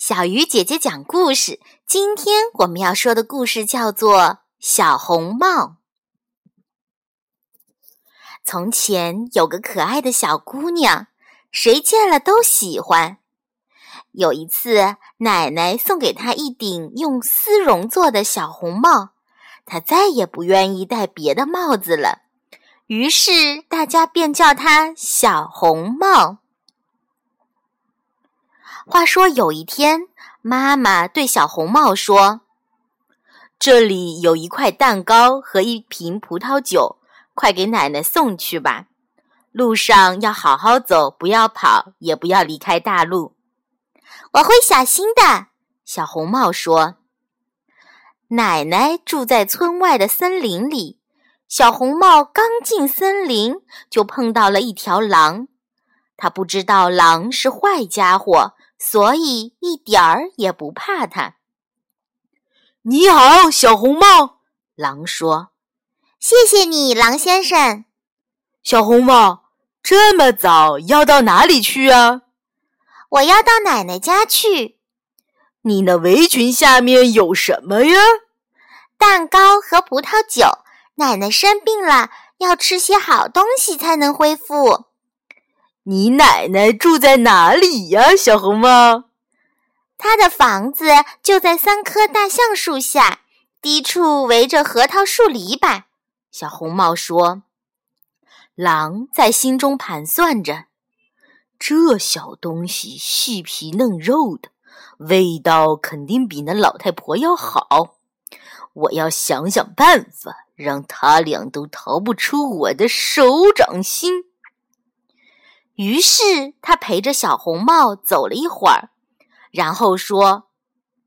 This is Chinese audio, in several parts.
小鱼姐姐讲故事。今天我们要说的故事叫做《小红帽》。从前有个可爱的小姑娘，谁见了都喜欢。有一次，奶奶送给她一顶用丝绒做的小红帽，她再也不愿意戴别的帽子了。于是大家便叫她小红帽。话说有一天，妈妈对小红帽说：“这里有一块蛋糕和一瓶葡萄酒，快给奶奶送去吧。路上要好好走，不要跑，也不要离开大路。”我会小心的，小红帽说。奶奶住在村外的森林里，小红帽刚进森林，就碰到了一条狼。他不知道狼是坏家伙。所以一点儿也不怕它。你好，小红帽，狼说：“谢谢你，狼先生。”小红帽，这么早要到哪里去啊？我要到奶奶家去。你那围裙下面有什么呀？蛋糕和葡萄酒。奶奶生病了，要吃些好东西才能恢复。你奶奶住在哪里呀，小红帽？她的房子就在三棵大橡树下，低处围着核桃树篱笆。小红帽说：“狼在心中盘算着，这小东西细皮嫩肉的，味道肯定比那老太婆要好。我要想想办法，让他俩都逃不出我的手掌心。”于是他陪着小红帽走了一会儿，然后说：“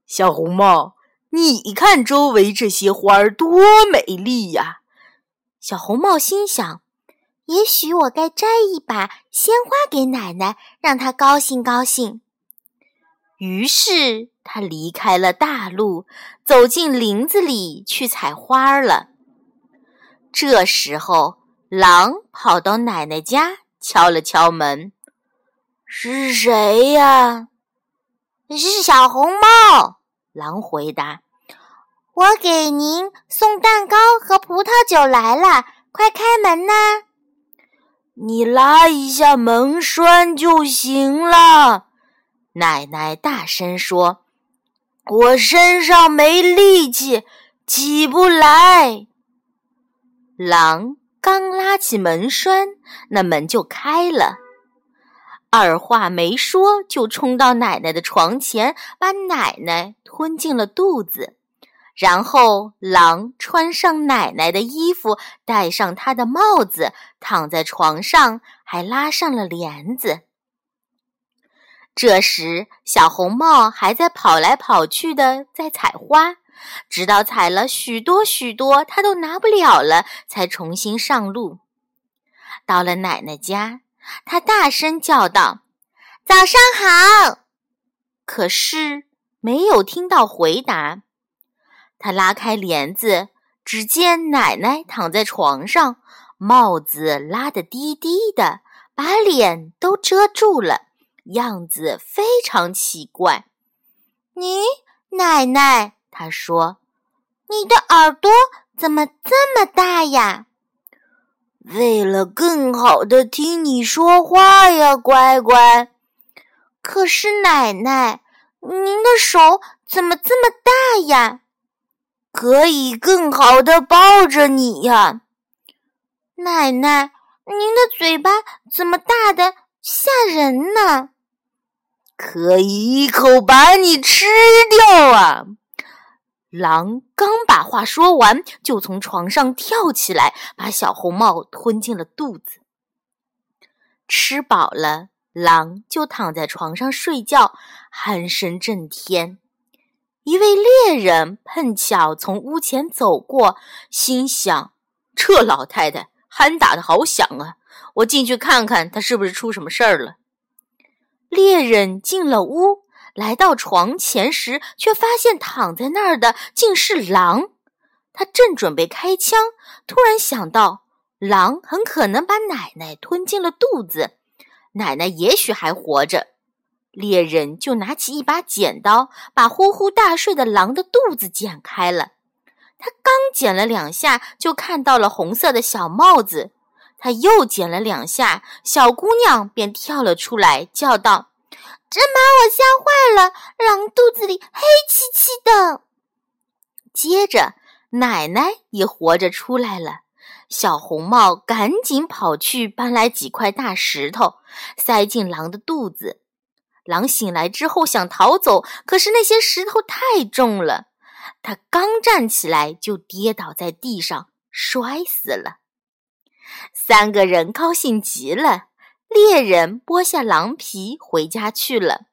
小红帽，你看周围这些花儿多美丽呀！”小红帽心想：“也许我该摘一把鲜花给奶奶，让她高兴高兴。”于是他离开了大路，走进林子里去采花了。这时候，狼跑到奶奶家。敲了敲门，是谁呀？是小红帽。狼回答：“我给您送蛋糕和葡萄酒来了，快开门呐！”你拉一下门栓就行了。奶奶大声说：“我身上没力气，起不来。”狼。刚拉起门栓，那门就开了。二话没说，就冲到奶奶的床前，把奶奶吞进了肚子。然后，狼穿上奶奶的衣服，戴上她的帽子，躺在床上，还拉上了帘子。这时，小红帽还在跑来跑去的，在采花。直到采了许多许多，他都拿不了了，才重新上路。到了奶奶家，他大声叫道：“早上好！”可是没有听到回答。他拉开帘子，只见奶奶躺在床上，帽子拉得低低的，把脸都遮住了，样子非常奇怪。你奶奶。他说：“你的耳朵怎么这么大呀？”为了更好的听你说话呀，乖乖。可是奶奶，您的手怎么这么大呀？可以更好的抱着你呀。奶奶，您的嘴巴怎么大的吓人呢？可以一口把你吃掉啊！狼刚把话说完，就从床上跳起来，把小红帽吞进了肚子。吃饱了，狼就躺在床上睡觉，鼾声震天。一位猎人碰巧从屋前走过，心想：这老太太鼾打得好响啊！我进去看看，她是不是出什么事儿了。猎人进了屋。来到床前时，却发现躺在那儿的竟是狼。他正准备开枪，突然想到，狼很可能把奶奶吞进了肚子，奶奶也许还活着。猎人就拿起一把剪刀，把呼呼大睡的狼的肚子剪开了。他刚剪了两下，就看到了红色的小帽子。他又剪了两下，小姑娘便跳了出来，叫道：“真把我吓坏了！狼肚子里黑漆漆的。”接着，奶奶也活着出来了。小红帽赶紧跑去搬来几块大石头，塞进狼的肚子。狼醒来之后想逃走，可是那些石头太重了，他刚站起来就跌倒在地上，摔死了。三个人高兴极了，猎人剥下狼皮回家去了。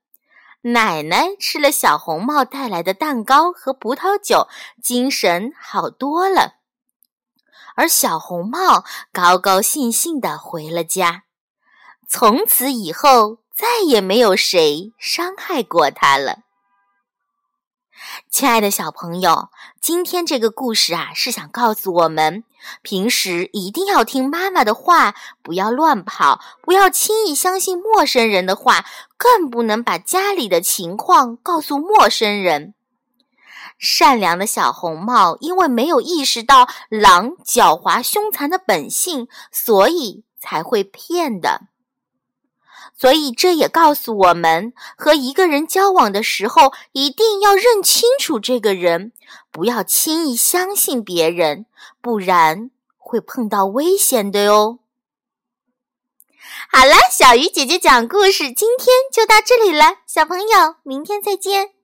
奶奶吃了小红帽带来的蛋糕和葡萄酒，精神好多了。而小红帽高高兴兴地回了家，从此以后再也没有谁伤害过他了。亲爱的小朋友，今天这个故事啊，是想告诉我们，平时一定要听妈妈的话，不要乱跑，不要轻易相信陌生人的话，更不能把家里的情况告诉陌生人。善良的小红帽因为没有意识到狼狡猾凶残的本性，所以才会骗的。所以这也告诉我们，和一个人交往的时候，一定要认清楚这个人，不要轻易相信别人，不然会碰到危险的哟。好了，小鱼姐姐讲故事，今天就到这里了，小朋友，明天再见。